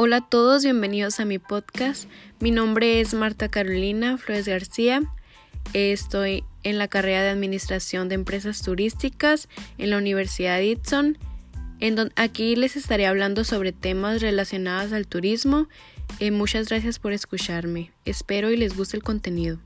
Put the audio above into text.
Hola a todos, bienvenidos a mi podcast. Mi nombre es Marta Carolina Flores García. Estoy en la carrera de Administración de Empresas Turísticas en la Universidad de aquí les estaré hablando sobre temas relacionados al turismo. Eh, muchas gracias por escucharme. Espero y les guste el contenido.